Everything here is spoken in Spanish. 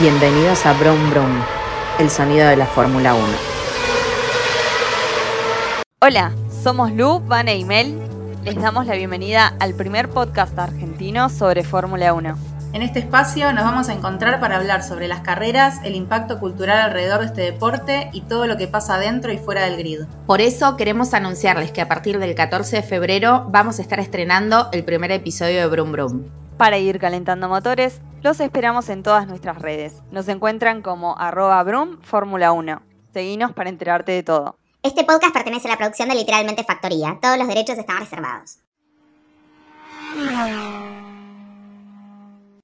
Bienvenidos a Brum Brum, el sonido de la Fórmula 1. Hola, somos Lu, Vane y Mel. Les damos la bienvenida al primer podcast argentino sobre Fórmula 1. En este espacio nos vamos a encontrar para hablar sobre las carreras, el impacto cultural alrededor de este deporte y todo lo que pasa dentro y fuera del grid. Por eso queremos anunciarles que a partir del 14 de febrero vamos a estar estrenando el primer episodio de Brum Brum. Para ir calentando motores, los esperamos en todas nuestras redes. Nos encuentran como arroba brum Fórmula 1. Seguinos para enterarte de todo. Este podcast pertenece a la producción de Literalmente Factoría. Todos los derechos están reservados.